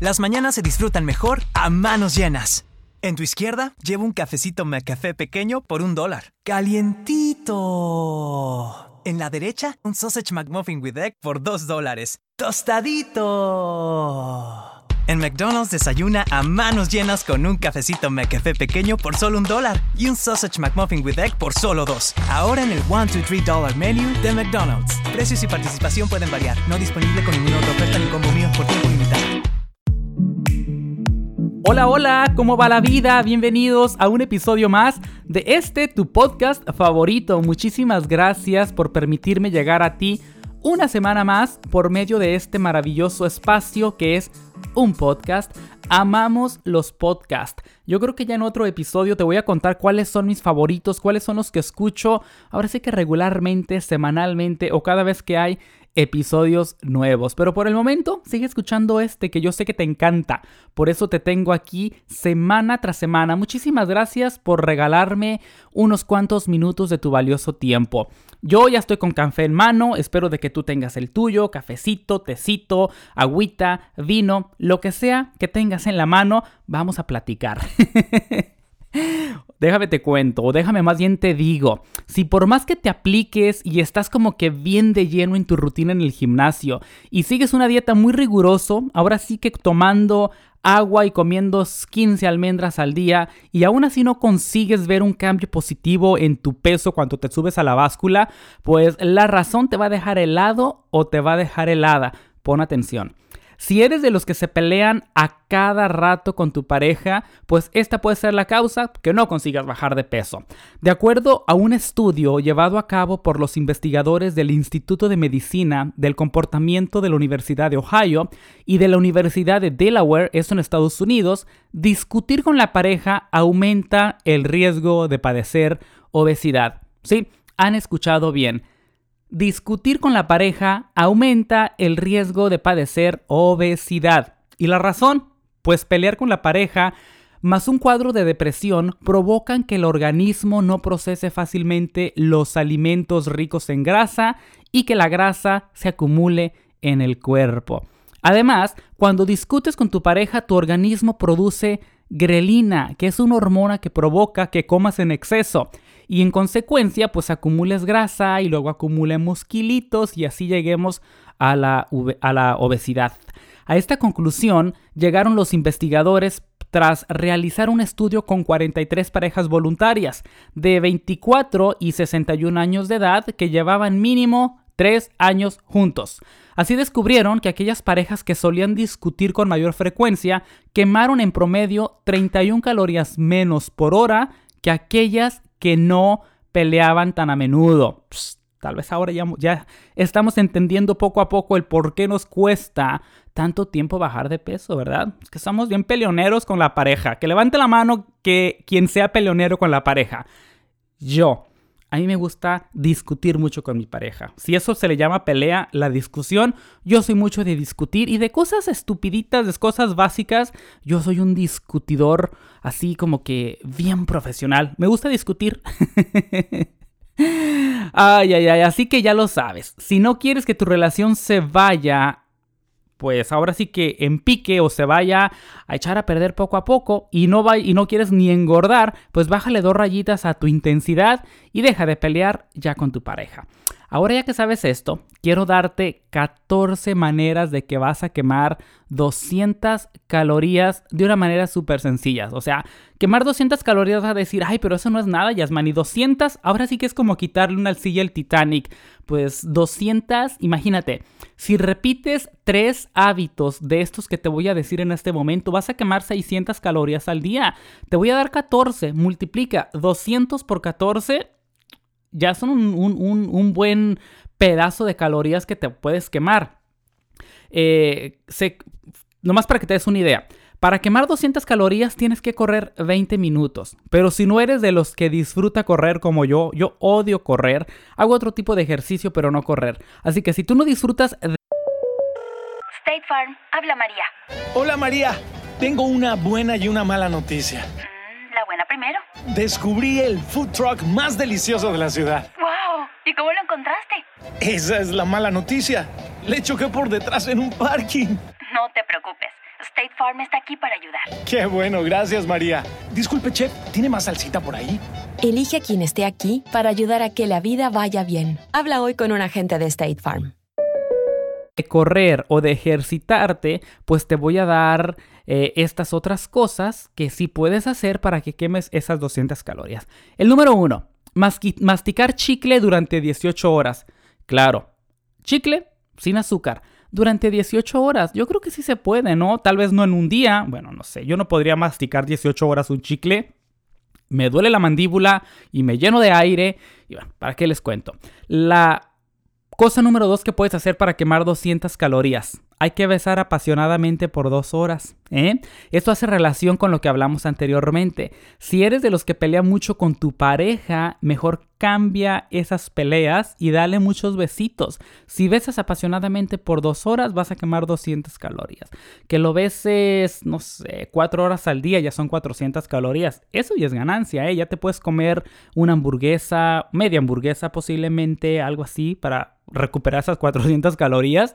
Las mañanas se disfrutan mejor a manos llenas. En tu izquierda, llevo un cafecito McCafé pequeño por un dólar. ¡Calientito! En la derecha, un sausage McMuffin with egg por dos dólares. ¡Tostadito! En McDonald's desayuna a manos llenas con un cafecito McCafé pequeño por solo un dólar y un sausage McMuffin with egg por solo dos. Ahora en el 1, 2, 3 dollar menu de McDonald's. Precios y participación pueden variar. No disponible con ninguna otra oferta ni combo mío por tiempo limitado. Hola, hola, ¿cómo va la vida? Bienvenidos a un episodio más de este, tu podcast favorito. Muchísimas gracias por permitirme llegar a ti una semana más por medio de este maravilloso espacio que es un podcast. Amamos los podcasts. Yo creo que ya en otro episodio te voy a contar cuáles son mis favoritos, cuáles son los que escucho. Ahora sí que regularmente, semanalmente o cada vez que hay episodios nuevos. Pero por el momento, sigue escuchando este que yo sé que te encanta. Por eso te tengo aquí semana tras semana. Muchísimas gracias por regalarme unos cuantos minutos de tu valioso tiempo. Yo ya estoy con café en mano, espero de que tú tengas el tuyo, cafecito, tecito, agüita, vino, lo que sea que tengas en la mano, vamos a platicar. déjame te cuento, o déjame más bien te digo, si por más que te apliques y estás como que bien de lleno en tu rutina en el gimnasio y sigues una dieta muy riguroso, ahora sí que tomando agua y comiendo 15 almendras al día y aún así no consigues ver un cambio positivo en tu peso cuando te subes a la báscula, pues la razón te va a dejar helado o te va a dejar helada. Pon atención. Si eres de los que se pelean a cada rato con tu pareja, pues esta puede ser la causa que no consigas bajar de peso. De acuerdo a un estudio llevado a cabo por los investigadores del Instituto de Medicina del Comportamiento de la Universidad de Ohio y de la Universidad de Delaware, esto en Estados Unidos, discutir con la pareja aumenta el riesgo de padecer obesidad. Sí, han escuchado bien discutir con la pareja aumenta el riesgo de padecer obesidad. ¿Y la razón? Pues pelear con la pareja más un cuadro de depresión provocan que el organismo no procese fácilmente los alimentos ricos en grasa y que la grasa se acumule en el cuerpo. Además, cuando discutes con tu pareja, tu organismo produce grelina, que es una hormona que provoca que comas en exceso y en consecuencia pues acumules grasa y luego acumulemos kilitos y así lleguemos a la, a la obesidad. A esta conclusión llegaron los investigadores tras realizar un estudio con 43 parejas voluntarias de 24 y 61 años de edad que llevaban mínimo 3 años juntos. Así descubrieron que aquellas parejas que solían discutir con mayor frecuencia quemaron en promedio 31 calorías menos por hora que aquellas que no peleaban tan a menudo. tal vez ahora ya, ya estamos entendiendo poco a poco el por qué nos cuesta tanto tiempo bajar de peso, ¿verdad? Es que somos bien peleoneros con la pareja. Que levante la mano que quien sea peleonero con la pareja. Yo a mí me gusta discutir mucho con mi pareja. Si eso se le llama pelea, la discusión, yo soy mucho de discutir y de cosas estupiditas, de cosas básicas, yo soy un discutidor así como que bien profesional. Me gusta discutir. ay, ay, ay, así que ya lo sabes. Si no quieres que tu relación se vaya pues ahora sí que en pique o se vaya a echar a perder poco a poco y no, va, y no quieres ni engordar, pues bájale dos rayitas a tu intensidad y deja de pelear ya con tu pareja. Ahora ya que sabes esto, quiero darte 14 maneras de que vas a quemar 200 calorías de una manera súper sencilla. O sea, quemar 200 calorías a decir, ay, pero eso no es nada, Yasman. Y 200, ahora sí que es como quitarle una silla al Titanic. Pues 200, imagínate, si repites tres hábitos de estos que te voy a decir en este momento, vas a quemar 600 calorías al día. Te voy a dar 14, multiplica 200 por 14 ya son un, buen pedazo de calorías que te puedes quemar. Eh, nomás para que te des una idea. Para quemar 200 calorías tienes que correr 20 minutos. Pero si no eres de los que disfruta correr como yo, yo odio correr. Hago otro tipo de ejercicio, pero no correr. Así que si tú no disfrutas de... State Farm, habla María. Hola María, tengo una buena y una mala noticia. Mm, la buena primero. Descubrí el food truck más delicioso de la ciudad. ¡Wow! ¿Y cómo lo encontraste? Esa es la mala noticia. Le choqué por detrás en un parking. No te preocupes. State Farm está aquí para ayudar. Qué bueno, gracias María. Disculpe, chef, ¿tiene más salsita por ahí? Elige a quien esté aquí para ayudar a que la vida vaya bien. Habla hoy con un agente de State Farm. De correr o de ejercitarte, pues te voy a dar eh, estas otras cosas que sí puedes hacer para que quemes esas 200 calorías. El número uno, masticar chicle durante 18 horas. Claro, chicle sin azúcar durante 18 horas. Yo creo que sí se puede, ¿no? Tal vez no en un día. Bueno, no sé, yo no podría masticar 18 horas un chicle. Me duele la mandíbula y me lleno de aire. Y bueno, ¿para qué les cuento? La cosa número dos que puedes hacer para quemar 200 calorías hay que besar apasionadamente por dos horas. ¿eh? Esto hace relación con lo que hablamos anteriormente. Si eres de los que pelea mucho con tu pareja, mejor cambia esas peleas y dale muchos besitos. Si besas apasionadamente por dos horas, vas a quemar 200 calorías. Que lo beses, no sé, cuatro horas al día, ya son 400 calorías. Eso ya es ganancia, ¿eh? Ya te puedes comer una hamburguesa, media hamburguesa posiblemente, algo así, para recuperar esas 400 calorías.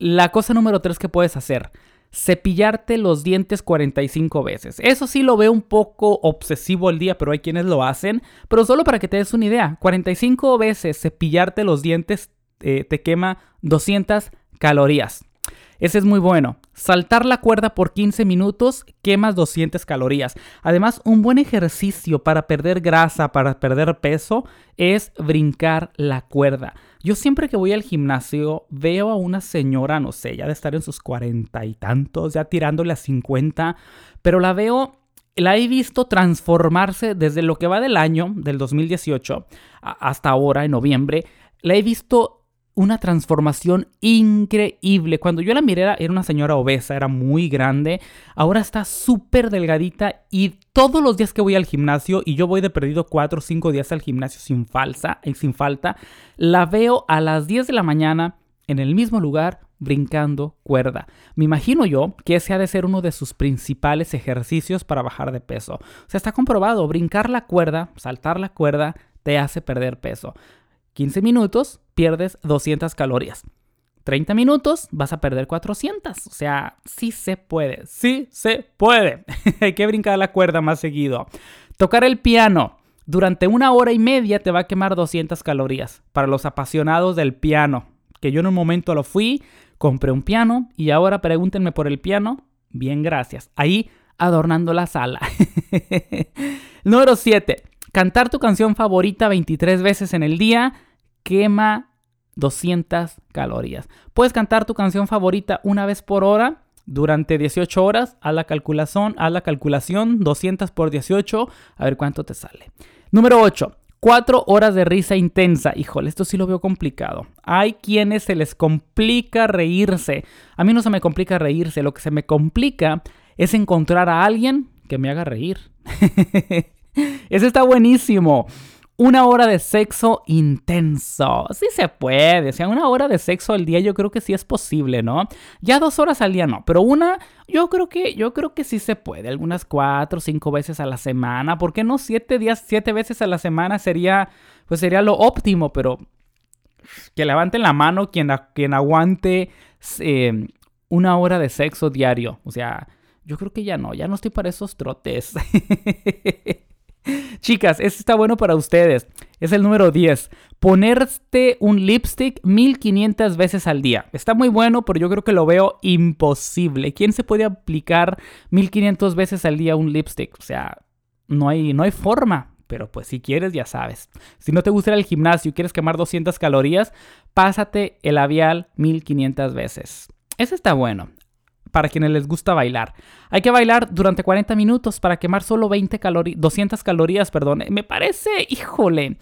La cosa número 3 que puedes hacer, cepillarte los dientes 45 veces. Eso sí lo veo un poco obsesivo el día, pero hay quienes lo hacen. Pero solo para que te des una idea, 45 veces cepillarte los dientes eh, te quema 200 calorías. Ese es muy bueno. Saltar la cuerda por 15 minutos quemas 200 calorías. Además, un buen ejercicio para perder grasa, para perder peso, es brincar la cuerda. Yo siempre que voy al gimnasio veo a una señora, no sé, ya de estar en sus cuarenta y tantos, ya tirándole a 50, pero la veo la he visto transformarse desde lo que va del año, del 2018, hasta ahora, en noviembre. La he visto una transformación increíble. Cuando yo la miré era, una señora obesa, era muy grande. Ahora está súper delgadita y todos los días que voy al gimnasio, y yo voy de perdido 4 o 5 días al gimnasio sin, falsa, eh, sin falta, la veo a las 10 de la mañana en el mismo lugar brincando cuerda. Me imagino yo que ese ha de ser uno de sus principales ejercicios para bajar de peso. O sea, está comprobado, brincar la cuerda, saltar la cuerda, te hace perder peso. 15 minutos, pierdes 200 calorías. 30 minutos, vas a perder 400. O sea, sí se puede, sí se puede. Hay que brincar la cuerda más seguido. Tocar el piano. Durante una hora y media te va a quemar 200 calorías. Para los apasionados del piano, que yo en un momento lo fui, compré un piano y ahora pregúntenme por el piano. Bien, gracias. Ahí adornando la sala. Número 7. Cantar tu canción favorita 23 veces en el día quema 200 calorías. Puedes cantar tu canción favorita una vez por hora durante 18 horas. Haz la calculación, haz la calculación 200 por 18, a ver cuánto te sale. Número 8. 4 horas de risa intensa. Híjole, esto sí lo veo complicado. Hay quienes se les complica reírse. A mí no se me complica reírse. Lo que se me complica es encontrar a alguien que me haga reír. Ese está buenísimo. Una hora de sexo intenso. Sí se puede. O sea, una hora de sexo al día yo creo que sí es posible, ¿no? Ya dos horas al día no. Pero una, yo creo que, yo creo que sí se puede. Algunas cuatro cinco veces a la semana. ¿Por qué no siete días, siete veces a la semana sería, pues sería lo óptimo? Pero que levanten la mano quien, quien aguante eh, una hora de sexo diario. O sea, yo creo que ya no. Ya no estoy para esos trotes. Chicas, este está bueno para ustedes. Es el número 10. Ponerte un lipstick 1500 veces al día. Está muy bueno, pero yo creo que lo veo imposible. ¿Quién se puede aplicar 1500 veces al día un lipstick? O sea, no hay, no hay forma. Pero pues si quieres, ya sabes. Si no te gusta ir al gimnasio y quieres quemar 200 calorías, pásate el labial 1500 veces. Ese está bueno para quienes les gusta bailar. Hay que bailar durante 40 minutos para quemar solo 20 calorías, 200 calorías, perdón. Me parece, híjole.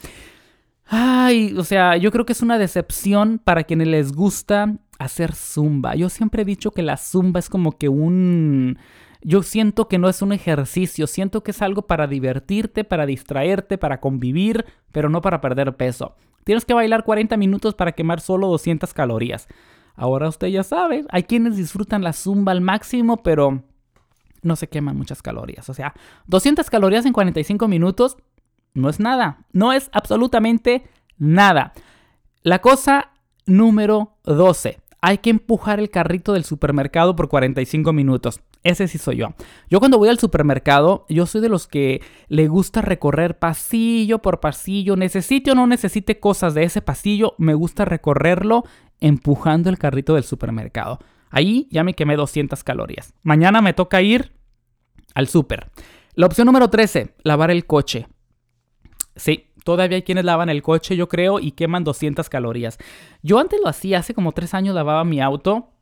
Ay, o sea, yo creo que es una decepción para quienes les gusta hacer zumba. Yo siempre he dicho que la zumba es como que un... Yo siento que no es un ejercicio, siento que es algo para divertirte, para distraerte, para convivir, pero no para perder peso. Tienes que bailar 40 minutos para quemar solo 200 calorías. Ahora usted ya sabe, hay quienes disfrutan la zumba al máximo, pero no se queman muchas calorías. O sea, 200 calorías en 45 minutos no es nada, no es absolutamente nada. La cosa número 12, hay que empujar el carrito del supermercado por 45 minutos. Ese sí soy yo. Yo cuando voy al supermercado, yo soy de los que le gusta recorrer pasillo por pasillo. Necesite o no necesite cosas de ese pasillo, me gusta recorrerlo empujando el carrito del supermercado. Ahí ya me quemé 200 calorías. Mañana me toca ir al super. La opción número 13, lavar el coche. Sí, todavía hay quienes lavan el coche, yo creo, y queman 200 calorías. Yo antes lo hacía, hace como 3 años lavaba mi auto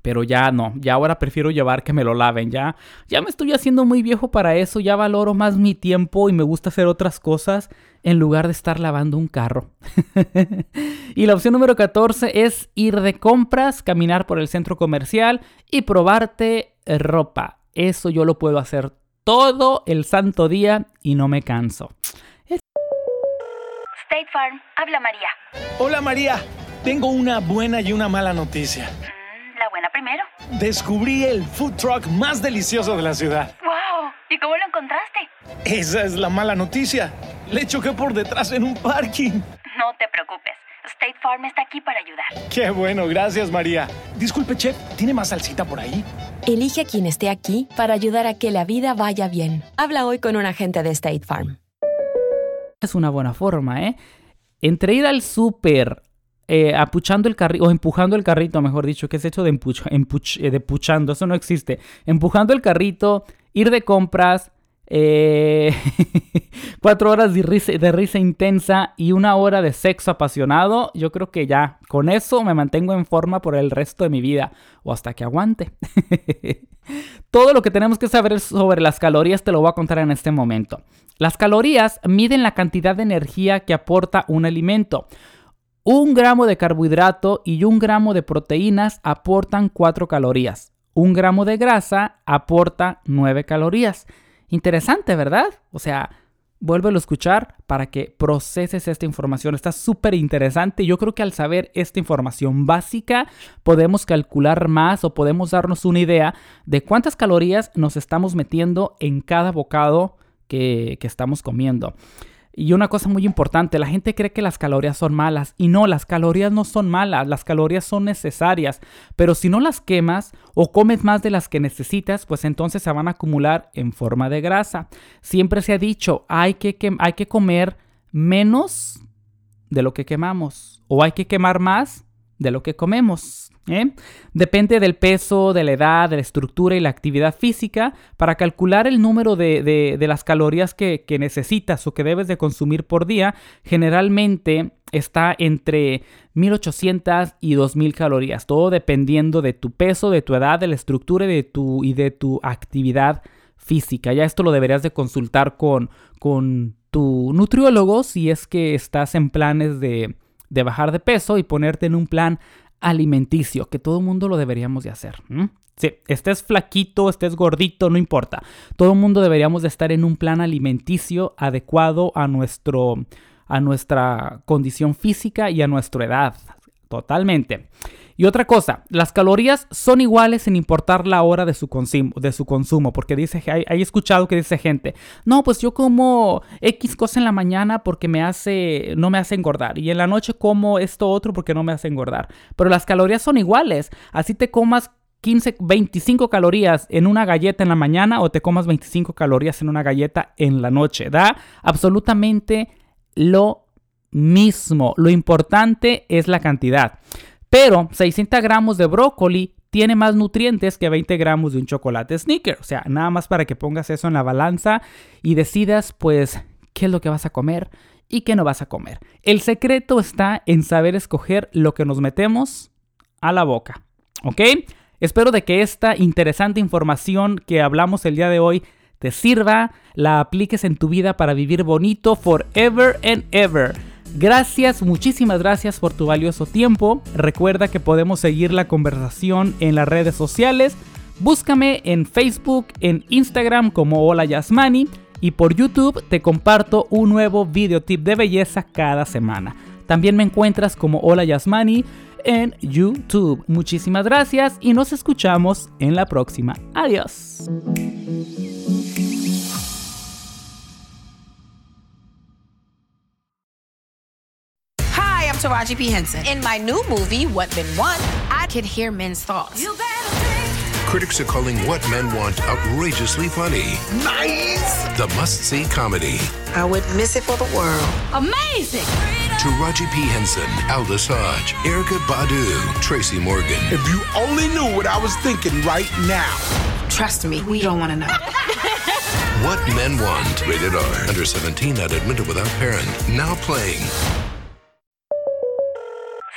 pero ya no, ya ahora prefiero llevar que me lo laven, ya, ya me estoy haciendo muy viejo para eso, ya valoro más mi tiempo y me gusta hacer otras cosas en lugar de estar lavando un carro. y la opción número 14 es ir de compras, caminar por el centro comercial y probarte ropa. Eso yo lo puedo hacer todo el santo día y no me canso. State Farm, habla María. Hola María, tengo una buena y una mala noticia buena primero. Descubrí el food truck más delicioso de la ciudad. ¡Wow! ¿Y cómo lo encontraste? Esa es la mala noticia. Le choqué por detrás en un parking. No te preocupes. State Farm está aquí para ayudar. Qué bueno, gracias María. Disculpe, chef, ¿tiene más salsita por ahí? Elige a quien esté aquí para ayudar a que la vida vaya bien. Habla hoy con un agente de State Farm. Es una buena forma, ¿eh? Entre ir al súper, eh, apuchando el carrito, o empujando el carrito, mejor dicho, que es hecho de, empuch, eh, de puchando, eso no existe. Empujando el carrito, ir de compras, eh, cuatro horas de risa, intensa y una hora de sexo apasionado, yo creo que ya, con eso me mantengo en forma por el resto de mi vida, o hasta que aguante. Todo lo que tenemos que saber sobre las calorías te lo voy a contar en este momento. Las calorías miden la cantidad de energía que aporta un alimento. Un gramo de carbohidrato y un gramo de proteínas aportan 4 calorías. Un gramo de grasa aporta 9 calorías. Interesante, ¿verdad? O sea, vuélvelo a escuchar para que proceses esta información. Está súper interesante. Yo creo que al saber esta información básica podemos calcular más o podemos darnos una idea de cuántas calorías nos estamos metiendo en cada bocado que, que estamos comiendo. Y una cosa muy importante, la gente cree que las calorías son malas y no, las calorías no son malas, las calorías son necesarias, pero si no las quemas o comes más de las que necesitas, pues entonces se van a acumular en forma de grasa. Siempre se ha dicho, hay que, hay que comer menos de lo que quemamos o hay que quemar más de lo que comemos. ¿Eh? Depende del peso, de la edad, de la estructura y la actividad física para calcular el número de, las calorías que, que, necesitas o que debes de consumir por día. Generalmente está entre 1800 y 2000 calorías, todo dependiendo de tu peso, de tu edad, de la estructura y de tu, y de tu actividad física. Ya esto lo deberías de consultar con, con tu nutriólogo si es que estás en planes de, de bajar de peso y ponerte en un plan alimenticio, que todo el mundo lo deberíamos de hacer. Si estés flaquito, estés gordito, no importa. Todo el mundo deberíamos de estar en un plan alimenticio adecuado a, nuestro, a nuestra condición física y a nuestra edad. Totalmente. Y otra cosa, las calorías son iguales sin importar la hora de su, consumo, de su consumo, porque dice, hay, escuchado que dice gente, no, pues yo como X cosa en la mañana porque me hace, no me hace engordar, y en la noche como esto otro porque no me hace engordar, pero las calorías son iguales, así te comas 15, 25 calorías en una galleta en la mañana o te comas 25 calorías en una galleta en la noche, da absolutamente lo mismo, lo importante es la cantidad. Pero 600 gramos de brócoli tiene más nutrientes que 20 gramos de un chocolate sneaker. O sea, nada más para que pongas eso en la balanza y decidas pues qué es lo que vas a comer y qué no vas a comer. El secreto está en saber escoger lo que nos metemos a la boca. ¿Ok? Espero de que esta interesante información que hablamos el día de hoy te sirva, la apliques en tu vida para vivir bonito forever and ever. Gracias, muchísimas gracias por tu valioso tiempo. Recuerda que podemos seguir la conversación en las redes sociales. Búscame en Facebook, en Instagram como Hola Yasmani y por YouTube te comparto un nuevo video tip de belleza cada semana. También me encuentras como Hola Yasmani en YouTube. Muchísimas gracias y nos escuchamos en la próxima. Adiós. Taraji P. Henson. In my new movie, What Men Want, I could hear men's thoughts. Critics are calling What Men Want outrageously funny. Nice! The must see comedy. I would miss it for the world. Amazing! Taraji P. Henson, Aldous Hodge, Erica Badu, Tracy Morgan. If you only knew what I was thinking right now. Trust me, we don't want to know. What Men Want. Rated R. Under 17, not admitted without parent. Now playing.